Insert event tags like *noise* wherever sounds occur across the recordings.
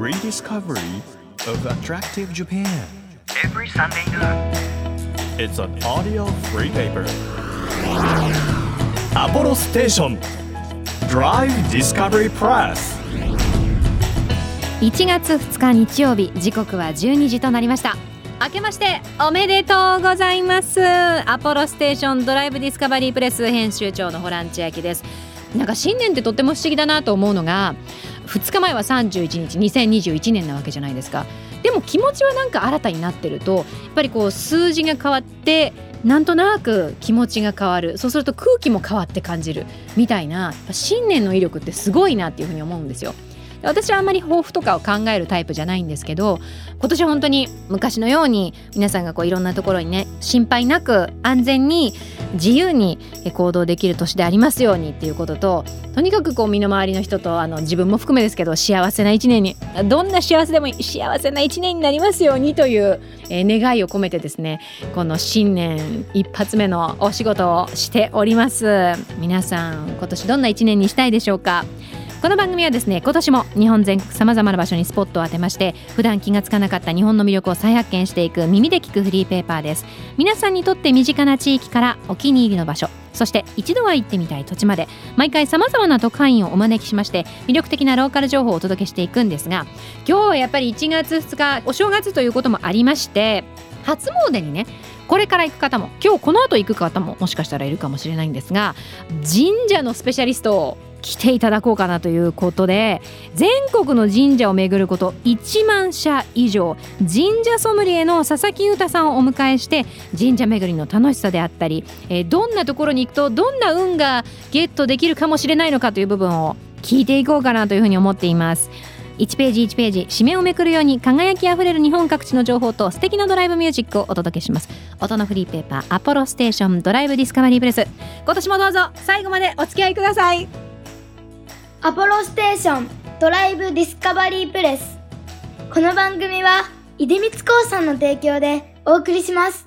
Rediscovery of Attractive Japan. Every Sunday night. It's an audio free paper. アポロステーション Drive Discovery Press. 1月2日日曜日時刻は12時となりました。明けましておめでとうございます。アポロステーションドライブディスカバリープレス編集長のホラン千秋です。なんか新年ってとても不思議だなと思うのが2日前は31日2021年なわけじゃないですか。でも気持ちはなんか新たになってるとやっぱりこう数字が変わってなんとなく気持ちが変わる。そうすると空気も変わって感じる。みたいな新年の威力ってすごいなっていうふうに思うんですよ。私はあんまり抱負とかを考えるタイプじゃないんですけど今年は本当に昔のように皆さんがこういろんなところにね心配なく安全に自由に行動できる年でありますようにっていうことととにかくこう身の回りの人とあの自分も含めですけど幸せな一年にどんな幸せでも幸せな一年になりますようにという、え願いを込めてですねこの新年一発目のお仕事をしております。皆さん今年どんな一年にしたいでしょうか？この番組はですね今年も日本全国さまざまな場所にスポットを当てまして普段気がつかなかった日本の魅力を再発見していく耳で聞くフリーペーパーです。皆さんにとって身近な地域からお気に入りの場所そして一度は行ってみたい土地まで毎回さまざまな特派員をお招きしまして魅力的なローカル情報をお届けしていくんですが今日はやっぱり1月2日お正月ということもありまして初詣にねこれから行く方も今日この後行く方ももしかしたらいるかもしれないんですが神社のスペシャリスト来ていただこうかなということで全国の神社を巡ること1万社以上神社ソムリエの佐々木裕太さんをお迎えして神社巡りの楽しさであったり、えーどんなところに行くとどんな運がゲットできるかもしれないのかという部分を聞いていこうかなというふうに思っています。1ページ1ページ紙面をめくるように輝きあふれる日本各地の情報と素敵なドライブミュージックをお届けします。音のフリーペーパーアポロステーションドライブディスカバリープレス。今年もどうぞ最後までお付き合いください。アポロステーションドライブディスカバリープレス。この番組は出光興産の提供でお送りします。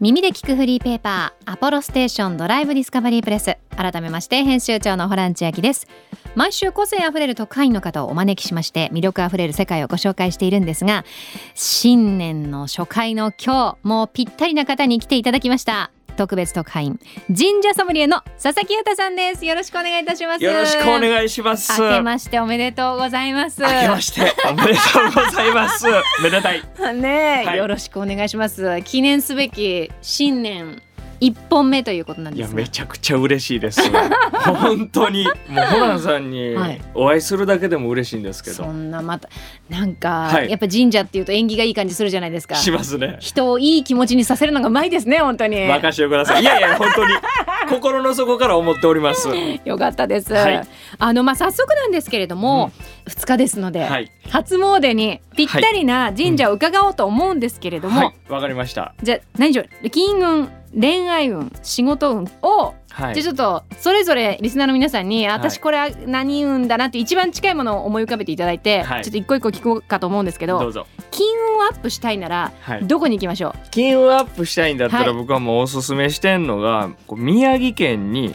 耳で聞くフリーペーパーアポロステーションドライブディスカバリープレス。改めまして編集長のホラン千秋です。毎週個性あふれる特派員の方をお招きしまして魅力あふれる世界をご紹介しているんですが新年の初回の今日もうぴったりな方に来ていただきました。特別特派員神社ソムリエの佐々木裕太さんですよろしくお願いいたしますよろしくお願いします。明けましておめでとうございます明けましておめでとうございます。めでたい。*laughs* ねえ、はいよろしくお願いします記念すべき新年一本目ということなんいやですが。めちゃくちゃ嬉しいです。*laughs* 本当に。もうホランさんにはい。お会いするだけでも嬉しいんですけそど、んなまたなんか、はい。やっぱ神社っていうと縁起がいい感じするじゃないですか。しますね。人をいい気持ちにさせるのがうまいですね本当に。任せてください。いやいや本当に心の底から思っております。は *laughs* よかったです、はい。あのまあ早速なんですけれども、2日ですので、い。初詣にぴったりな神社を伺おうと思うんですけれども、はいわかりました。じゃあ何しろ金運恋愛運仕事運をはい。じゃあちょっとそれぞれリスナーの皆さんにい。私これは何運だなって一番近いものを思い浮かべていただいて、はい。ちょっと一個一個聞こうかと思うんですけどどうぞ。金運をアップしたいならはい。どこに行きましょ金運アップしたいんだったはい。ら僕はもうおすすめしてんのが宮城県に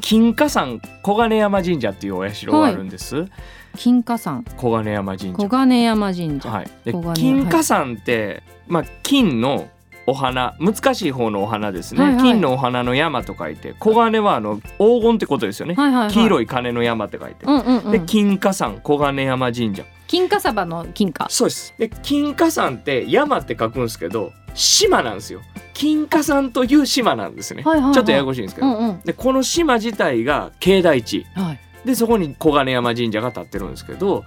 金華山小金山神社っていうお社があるんです。金華山。小金山神社。小。金山神社、金華山って、まあ、金のお花難しい方のお花ですね、はいはい。金のお花の山と書いて小金はあの黄金ってことですよね、はいはいはい。黄色い金の山って書いて、うんうんうん。で金華山小金山神社。金華サバの金華。そうです。で金華山って山って書くんですけど島なんですよ。金華山という島なんですね、はいはいはい。ちょっとややこしいんですけど、うんうん。でこの島自体が境内地。はい。でそこに小金山神社が建ってるんですけど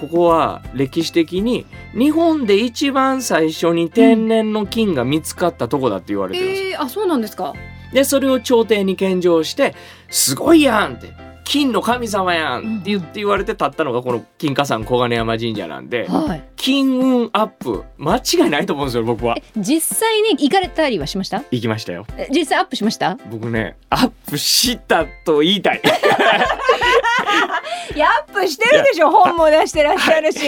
ここは歴史的に日本で一番最初に天然の金が見つかったとこだって言われてるんですよ。えー、あそうなんですかでそれを朝廷に献上して「すごいやん!」って「金の神様やん!」って言って言われて建ったのがこの金華山小金山神社なんではい金運アップ間違いないと思うんですよ僕はえ。実際に行かれたりはしました？行きましたよ。え実際アップしました？僕ねアップしたと言いたい。*laughs* いやアップしてるでしょ本も出してらっしゃるし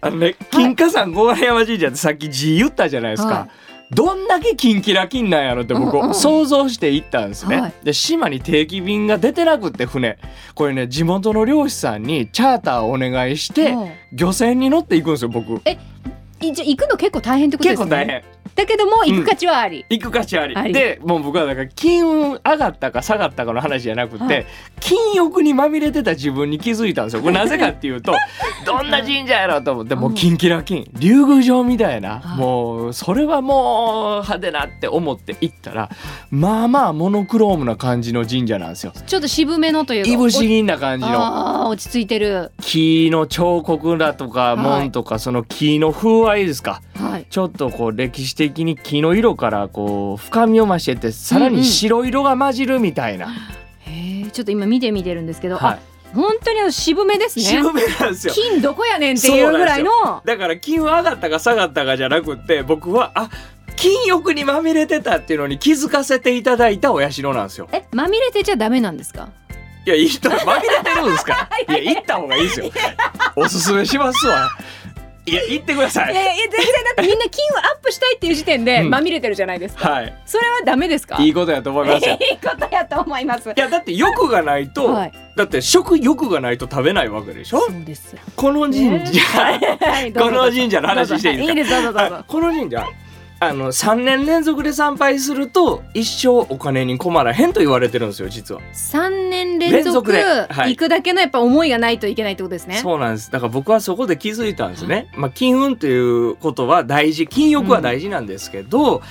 あのね金華山小金山神社ってさっき字言ったじゃないですか。はどんだけキンキラキンなんやろって僕、うんうん想像して行ったんですね、はい。で島に定期便が出てなくって船。これね地元の漁師さんにチャーターをお願いしてうん。漁船に乗って行くんですよ僕。い行くの結構大変ってことですね。結構大変。だけども行く価値はあり、行く価値あり。あり。でもう僕はだから金運上がったか下がったかの話じゃなくて、はい。金欲にまみれてた自分に気づいたんですよ。*laughs* これなぜかっていうとどんな神社やろうと思ってもうキンキラキン竜宮城みたいなはい。もうそれはもう派手なって思って行ったらまあまあモノクロームな感じの神社なんですよ。ちょっと渋めのというかいぶし銀な感じの。あー落ち着いてる。木の彫刻だとかはい。門とかその木の風合いですか？はい。ちょっとこう歴史的に木の色からこう深みを増してってさらに白色が混じるみたいな、へえちょっと今見てみてるんですけど、はあ本当にあの渋めですい、ね。渋めなんですよ。金どこやねんっていうぐらいの。だから金は上がったか下がったかじゃなくって僕はあ金欲にまみれてたっていうのに気づかせていただいたお社なんですよ。えまみれてちゃダメなんですか？いやいい人まみれてるんですから。*laughs* いや行った方がいいですよ。おすすめしますわいや行ってください。いやいや全然だってみんな金をアップしたいっていう時点でうん。まみれてるじゃないですか、はい。それはダメですか？いいことやと思いますよ。*laughs* いいことやと思います。いやだって欲がないと、はい。だって食欲がないと食べないわけでしょ？そうです。この神社、この神社の話していいですか？いいです。どうぞどうぞ。あこの神社あの3年連続で参拝すると一生お金に困らへんと言われてるんですよ実は、三年連続ではい。行くだけのやっぱ思いがないといけないってことですね。そうなんです。だから僕はそこで気づいたんですね、まあ金運ということは大事金欲は大事なんですけど、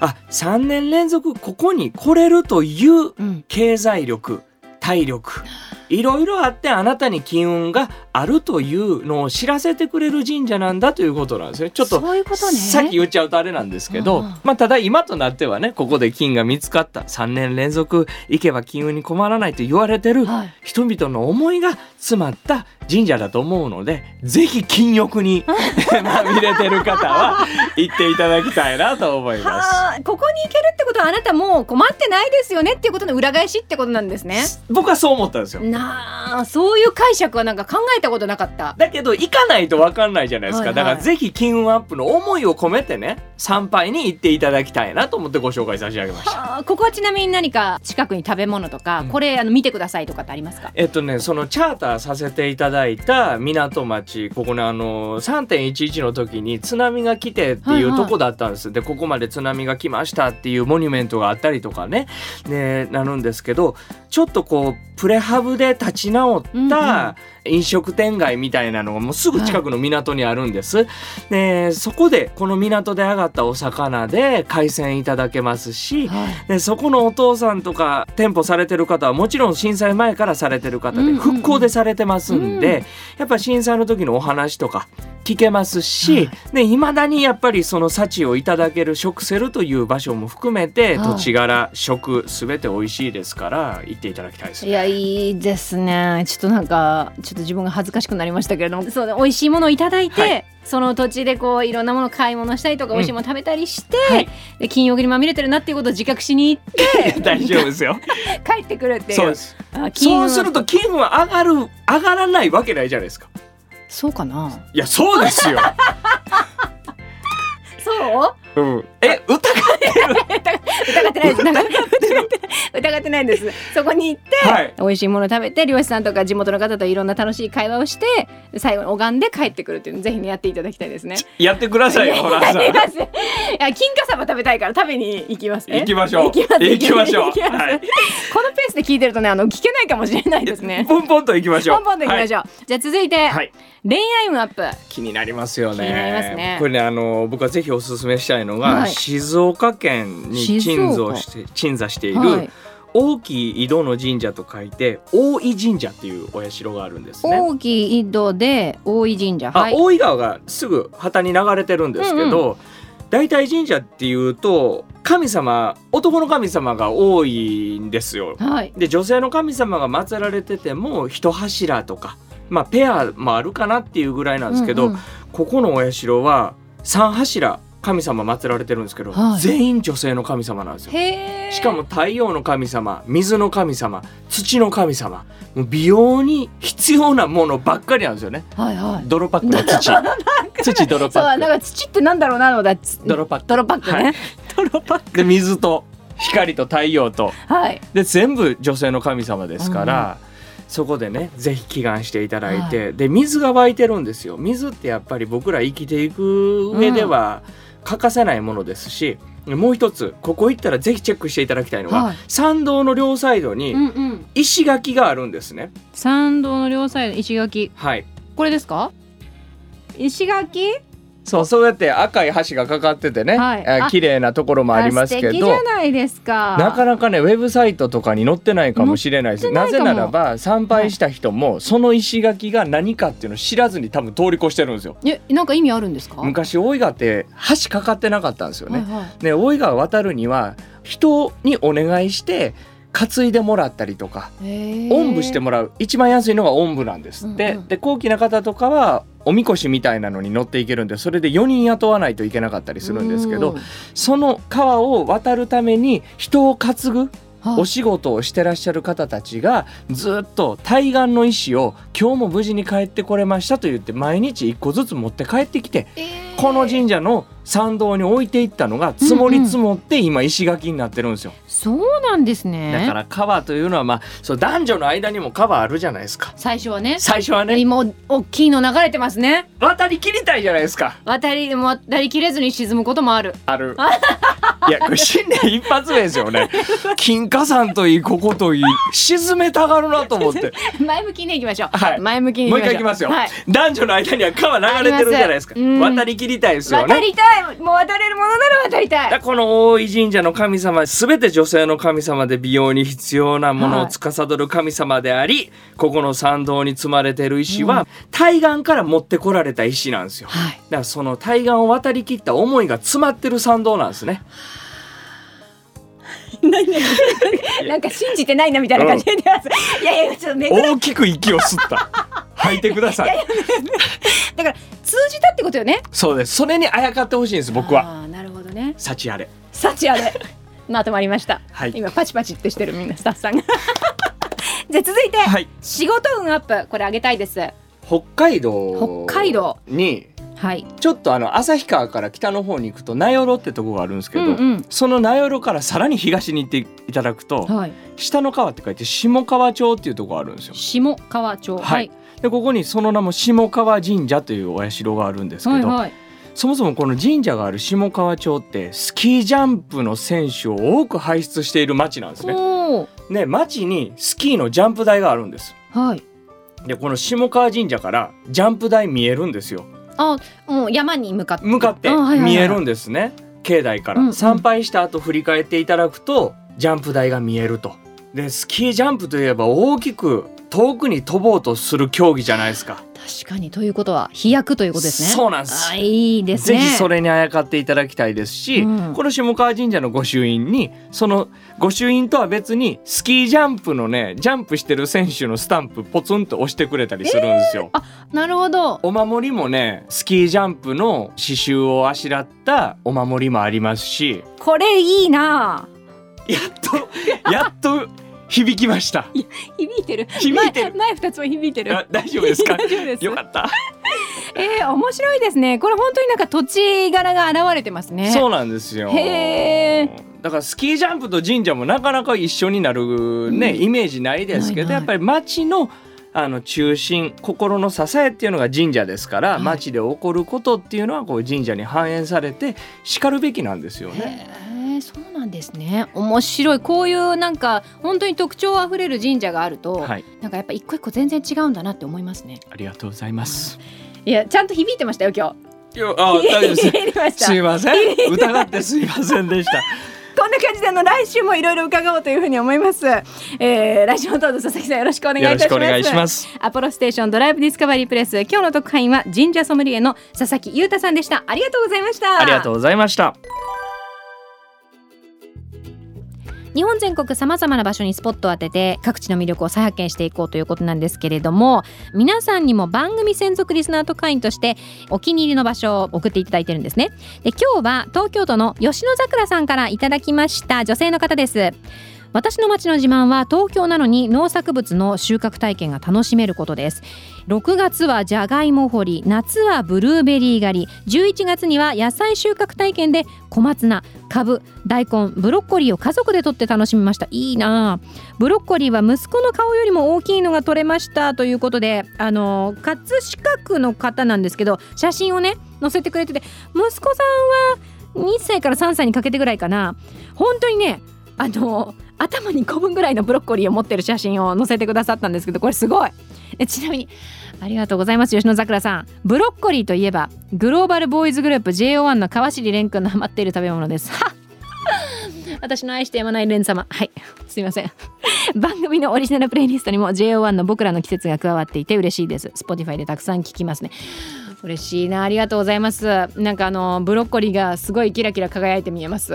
あ3年連続ここに来れるといううん。経済力体力。いろいろあってあなたに金運があるというのを知らせてくれる神社なんだということなんですね。ちょっとそういうことね。さっき言っちゃうとあれなんですけど、うんまあただ今となってはねここで金が見つかった。3年連続行けば金運に困らないと言われてるはい。人々の思いが詰まった神社だと思うのでぜひ金欲に *laughs* まみれてる方は *laughs* 行っていただきたいなと思います。はあここに行けるってことはあなたもう困ってないですよねっていうことの裏返しってことなんですね僕はそう思ったんですよ。なあそういう解釈はなんか考えたことなかった。だけど行かないと分かんないじゃないですか、はいはい。だからぜひ金運アップの思いを込めてね参拝に行っていただきたいなと思ってご紹介差し上げました。はあここはちなみに何か近くに食べ物とか、うん。これあの見てくださいとかってありますか？えっとねそのチャーターさせていただいた港町ここねあの3.11の時に津波が来てっていうとこだったんです、でここまで津波が来ましたっていうモニュメントがあったりとかね。でなるんですけどちょっとこうプレハブで立ち直った飲食店街みたいなのがもうすぐ近くの港にあるんです、でそこでこの港で上がったお魚で海鮮いただけますし、はい。でそこのお父さんとか店舗されてる方はもちろん震災前からされてる方でうんうんうん。復興でされてますんで、うん。やっぱ震災の時のお話とか聞けますし、はで未だにやっぱりその幸をいただける食セルという場所も含めてはい。土地柄食すべて美味しいですから行っていただきたいですい。やいいですね。ちょっとなんかちょっと自分が恥ずかしくなりましたけれどもそう美味しいものをいただいて、はいその土地でこういろんなもの買い物したりとか、うん美味しいもの食べたりして、はいで金曜日にまみれてるなっていうことを自覚しに行って *laughs* 大丈夫ですよ。*laughs* 帰ってくるっていうそうです。そうすると金運は上がる上がらないわけないじゃないですか。そうかな？いやそうですよ。*laughs* そう？うん。え疑ってる？疑ってないです疑ってないんですそこに行って、はい。美味しいもの食べて漁師さんとか地元の方といろんな楽しい会話をして最後に拝んで帰ってくるっていうのぜひねやっていただきたいですね。*laughs* やってくださいよホラーさんいや金華サバ食べたいから食べに行きますね。行きましょう行きましょうはいこのペースで聞いてるとねあの聞けないかもしれないですね。ポンポンと行きましょう。ポンポンと行きましょう。じゃあ続いて、はい。はい恋愛運アップ。気になりますよね。ねこれねあの僕はぜひお勧めしたいのが、はい静岡県に静鎮岡座して鎮座している、はい、大きい井戸の神社と書いて大井神社っていうお社があるんですね。大きい井戸で大井神社。あ、はい。大井川がすぐ旗に流れてるんですけど、大体神社っていうと神様男の神様が多いんですよ。はい。で女性の神様が祀られてても一柱とか、まあ、ペアもあるかなっていうぐらいなんですけど、うんうんここのお社は三柱神様祀られてるんですけど、はい。全員女性の神様なんですよ。しかも太陽の神様水の神様土の神様もう美容に必要なものばっかりなんですよね。はいはい。泥パックの土。*laughs* 土泥そうなんパッか土ってなんだろうなのだつ泥パック。泥パックね、はい。泥パック。クで水と光と太陽と。はい。で全部女性の神様ですから、そこでねぜひ祈願していただいて、で水が湧いてるんですよ。水ってやっぱり僕ら生きていく上では欠かせないものですし、もう一つここ行ったらぜひチェックしていただきたいのは、はい。参道の両サイドにうんうん。石垣があるんですね。参道の両サイド石垣。はい。これですか？石垣？そうそうやって赤い橋がかかっててね、はい。え綺麗なところもありますけあ素敵じどゃないですか。なかなかねウェブサイトとかに載ってないかもしれないです。なぜならば参拝した人もその石垣が何かっていうのを知らずに多分通り越してるんですよ。えなんか意味あるんですか？昔大井川って橋かかってなかったんですよね、はいはい。で大井川渡るには人にお願いして担いでもらったりとかおんぶしてもらう。一番安いのがおんぶなんですって、うんうん。で高貴な方とかはおみこしみたいなのに乗っていけるんでそれで4人雇わないといけなかったりするんですけどうん。その川を渡るために人を担ぐはいお仕事をしてらっしゃる方たちがずっと対岸の石を今日も無事に帰ってこれましたと言って毎日一個ずつ持って帰ってきてえーこの神社の参道に置いていったのが積もり積もって今石垣になってるんですよ。そうなんですねだから川というのはまあそう男女の間にも川あるじゃないですか。最初はね最初はね今お大きいの流れてますね渡り切りたいじゃないですか。渡りも渡りきれずに沈むこともあるある。*laughs* いやこれ新年一発目ですよね。*laughs* 金華山といいここといい沈めたがるなと思って。前向きにいきましょう、はい。前向きにもう一回いきますよ、はい、男女の間には川流れてるじゃないですか。渡り切りたいですよね。渡りたい。もう渡れるものなら渡りたい。この大井神社の神様すべて女性の神様で美容に必要なものを司る神様であり、ここの参道に積まれてる石は、対岸から持ってこられた石なんですよ。だはい。からその対岸を渡り切った思いが詰まってる参道なんですねなんか信じてないなみたいな感じで出ます、いやいやちょっと大きく息を吸った。吐いてください。だから通じたってことよね。そうです。それにあやかってほしいんです僕は。あーなるほどね。幸あれ。幸あれ。まとまりまました、はい。今パチパチってしてるみんなスタッフさんが。*laughs* じゃあ続いて、はい。仕事運アップこれあげたいです。北海道。北海道。にはい。ちょっとあの旭川から北の方に行くと名寄ってとこがあるんですけど、うんうん。その名寄からさらに東に行っていただくとはい。下の川って書いて下川町っていうとこがあるんですよ。下川町。はい。でここにその名も下川神社というお社があるんですけど、はいはい。そもそもこの神社がある下川町ってスキージャンプの選手を多く輩出している町なんですね。ね町にスキーのジャンプ台があるんです。はい。でこの下川神社からジャンプ台見えるんですよ。あもう山に向かって。向かって見えるんですね。境内から、うんうん。参拝した後振り返っていただくとジャンプ台が見えると。でスキージャンプといえば大きく遠くに飛ぼうとする競技じゃないですか確かにということは飛躍ということですね。そうなんです。あいいですね。ぜひそれにあやかっていただきたいですし、うん。この下川神社の御朱印にその御朱印とは別にスキージャンプのねジャンプしてる選手のスタンプポツンと押してくれたりするんですよ。なるほど。お守りもねスキージャンプの刺繍をあしらったお守りもありますし。これいいな。やっとやっと響きました。響いてる。響いてる。前前二つも響いてる。あ大丈夫ですか？*laughs* 大丈夫です。よかった。*laughs* えー、面白いですね。これ本当になんか土地柄が現れてますね。そうなんですよ。へー。だからスキージャンプと神社もなかなか一緒になるね、うん。イメージないですけどやっぱり町のあの中心心の支えっていうのが神社ですから、はい。町で起こることっていうのはこう神社に反映されてしかるべきなんですよね。そうなんですね。面白い。こういうなんか本当に特徴あふれる神社があると、はい、なんかやっぱ一個一個全然違うんだなって思いますね。ありがとうございます。いやちゃんと響いてましたよ今いやあ大丈夫です。すいません。疑ってすいませんでした。*laughs* こんな感じであの来週もいろいろ伺おうというふうに思います、えー、来週もどうぞ佐々木さんよろしくお願いいよろしくおたします願いします。アポロステーションドライブディスカバリープレス。今日の特派員は神社ソムリエの佐々木裕太さんでした。ありがとうございました。ありがとうございました。日本全国さまざまな場所にスポットを当てて各地の魅力を再発見していこうということなんですけれども皆さんにも番組専属リスナー特会員としてお気に入りの場所を送っていただいてるんですね。で今日は東京都の吉野桜さんからいただきました女性の方です。私の町の自慢は東京なのに農作物の収穫体験が楽しめることです。6月はじゃがいも掘り夏はブルーベリー狩り。11月には野菜収穫体験で小松菜かぶ大根ブロッコリーを家族で取って楽しみました。いいなブロッコリーは息子の顔よりも大きいのが取れましたということであの葛飾区の方なんですけど写真をね載せてくれてて息子さんは2歳から3歳にかけてぐらいかな。本当にねあの頭に込むぐらいのブロッコリーを持ってる写真を載せてくださったんですけどこれすごい。えちなみにありがとうございます吉野桜さん。ブロッコリーといえばグローバルボーイズグループ JO1 の川尻蓮くんのハマっている食べ物です。はっ。*laughs* 私の愛してやまない蓮様。はい。すいません。*laughs* 番組のオリジナルプレイリストにも JO1 の僕らの季節が加わっていて嬉しいです。Spotify でたくさん聞きますね。嬉しいな。ありがとうございます。なんかあのブロッコリーがすごいキラキラ輝いて見えます。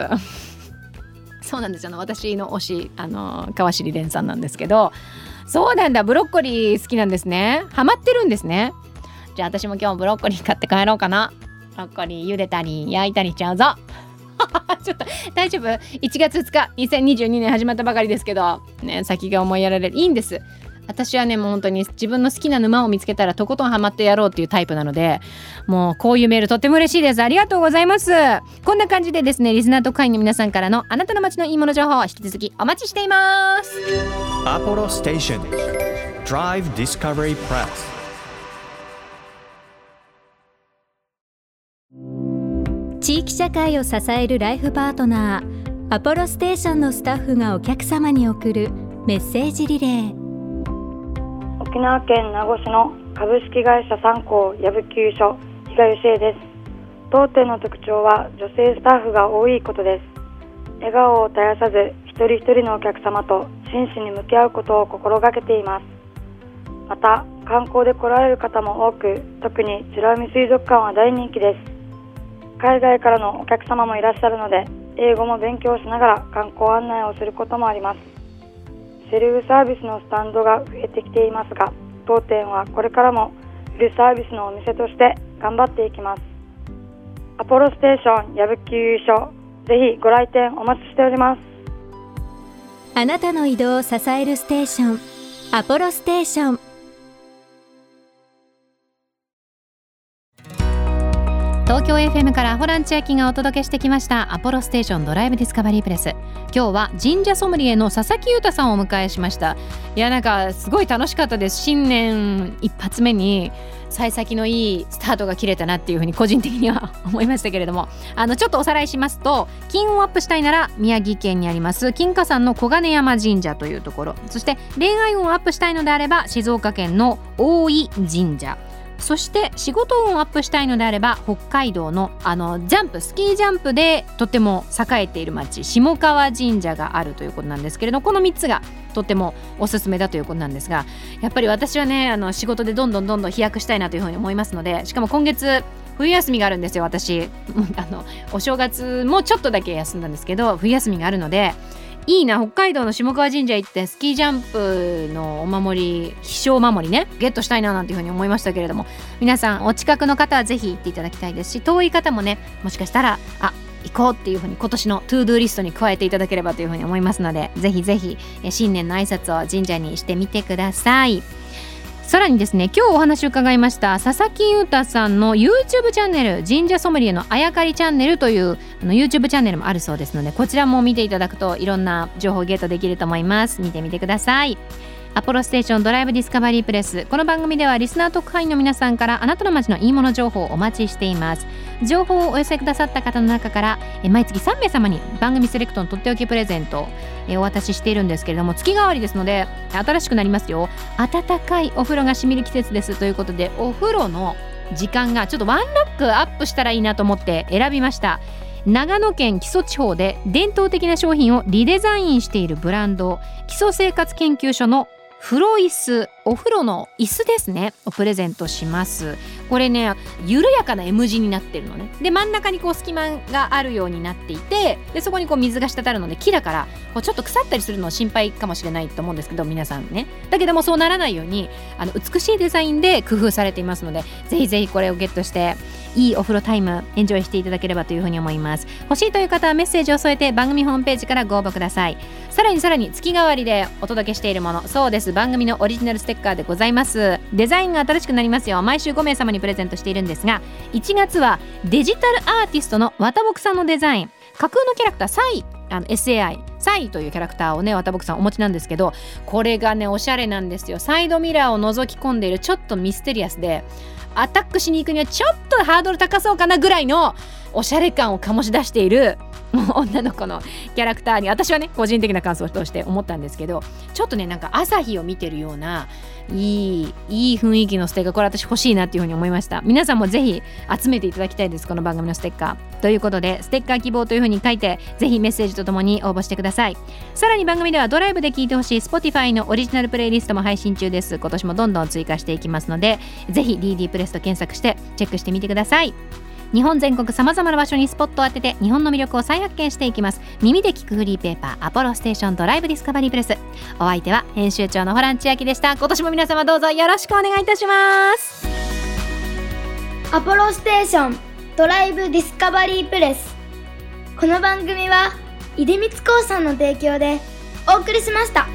そうなんです。よ私の推しあの川尻蓮さんなんですけどそうなんだ。ブロッコリー好きなんですね。ハマってるんですね。じゃあ私も今日ブロッコリー買って帰ろうかな。ブロッコリー茹でたり焼いたりしちゃうぞ。*laughs* ちょっと大丈夫？1月2日2022年始まったばかりですけどね先が思いやられる。いいんです。私はねもう本当に自分の好きな沼を見つけたらとことんハマってやろうっていうタイプなのでもうこういうメールとっても嬉しいです。ありがとうございます。こんな感じでですねリスナーと会員の皆さんからのあなたの街のいいもの情報を引き続きお待ちしています。アポロステーション Drive Discovery Press 地域社会を支えるライフパートナーアポロステーションのスタッフがお客様に送るメッセージリレー沖縄県名護市の株式会社三幸矢吹急所比嘉義恵です。当店の特徴は女性スタッフが多いことです。笑顔を絶やさず一人一人のお客様と真摯に向き合うことを心がけています。また観光で来られる方も多く特に美ら海水族館は大人気です。海外からのお客様もいらっしゃるので英語も勉強しながら観光案内をすることもあります。セルフサービスのスタンドが増えてきていますが当店はこれからもフルサービスのお店として頑張っていきます。アポロステーション矢吹優勝ぜひご来店お待ちしております。あなたの移動を支えるステーションアポロステーション。東京 FM からホラン千秋がお届けしてきましたアポロステーションドライブディスカバリープレス。今日は神社ソムリエの佐々木裕太さんをお迎えしました。いやなんかすごい楽しかったです。新年一発目に幸先のいいスタートが切れたなっていうふうに個人的には思いましたけれども。あのちょっとおさらいしますと金運アップしたいなら宮城県にあります。金華山の小金山神社というところ。そして恋愛運をアップしたいのであれば静岡県の大井神社。そして仕事運をアップしたいのであれば北海道のあのジャンプスキージャンプでとても栄えている町下川神社があるということなんですけれどこの3つがとてもおすすめだということなんですがやっぱり私はねあの仕事でどんどんどんどん飛躍したいなというふうに思いますのでしかも今月冬休みがあるんですよ私。あのお正月もちょっとだけ休んだんですけど冬休みがあるのでいいな北海道の下川神社行ってスキージャンプのお守り飛翔守りねゲットしたいななんていうふうに思いましたけれども皆さんお近くの方はぜひ行っていただきたいですし遠い方もねもしかしたらあ行こうっていうふうに今年の to do リストに加えていただければというふうに思いますのでぜひぜひ新年の挨拶を神社にしてみてください。さらにですね今日お話を伺いました佐々木裕太さんの YouTube チャンネル神社ソムリエのあやかりチャンネルというあの YouTube チャンネルもあるそうですのでこちらも見ていただくといろんな情報をゲットできると思います。見てみてください。アポロステーションドライブディスカバリープレス。この番組ではリスナー特派員の皆さんからあなたの街のいいもの情報をお待ちしています。情報をお寄せくださった方の中から毎月3名様に番組セレクトのとっておきプレゼントをお渡ししているんですけれども月替わりですので新しくなりますよ。暖かいお風呂がしみる季節です。ということでお風呂の時間がちょっとワンラックアップしたらいいなと思って選びました。長野県木曽地方で伝統的な商品をリデザインしているブランド基礎生活研究所の風呂椅子お風呂の椅子ですね。をプレゼントします。これね緩やかな M 字になってるのね。で真ん中にこう隙間があるようになっていてでそこにこう水が滴るので木だからこうちょっと腐ったりするの心配かもしれないと思うんですけど皆さんね。だけどもそうならないようにあの美しいデザインで工夫されていますのでぜひぜひこれをゲットしていいお風呂タイムエンジョイしていただければというふうに思います。欲しいという方はメッセージを添えて番組ホームページからご応募ください。さらにさらに月替わりでお届けしているものそうです。番組のオリジナルステッカーでございます。デザインが新しくなりますよ。毎週5名様にプレゼントしているんですが1月はデジタルアーティストの綿木さんのデザイン。架空のキャラクターサイ。あの SAI サイというキャラクターをね綿木さんお持ちなんですけどこれがねおしゃれなんですよ。サイドミラーを覗き込んでいるちょっとミステリアスでアタックしに行くにはちょっとハードル高そうかなぐらいのおしゃれ感を醸し出している女の子のキャラクターに私はね個人的な感想として思ったんですけどちょっとねなんか朝日を見てるようないいいい雰囲気のステッカーこれ私欲しいなっていうふうに思いました。皆さんもぜひ集めていただきたいですこの番組のステッカー。ということでステッカー希望というふうに書いてぜひメッセージとともに応募してください。さらに番組ではドライブで聴いてほしい Spotify のオリジナルプレイリストも配信中です。今年もどんどん追加していきますのでぜひ DD プレスと検索してチェックしてみてください。日本全国さまざまな場所にスポットを当てて日本の魅力を再発見していきます。耳で聞くフリーペーパーアポロステーションドライブディスカバリープレス。お相手は編集長のホラン千秋でした。今年も皆様どうぞよろしくお願いいたします。アポロステーションドライブディスカバリープレス。この番組は出光興産の提供でお送りしました。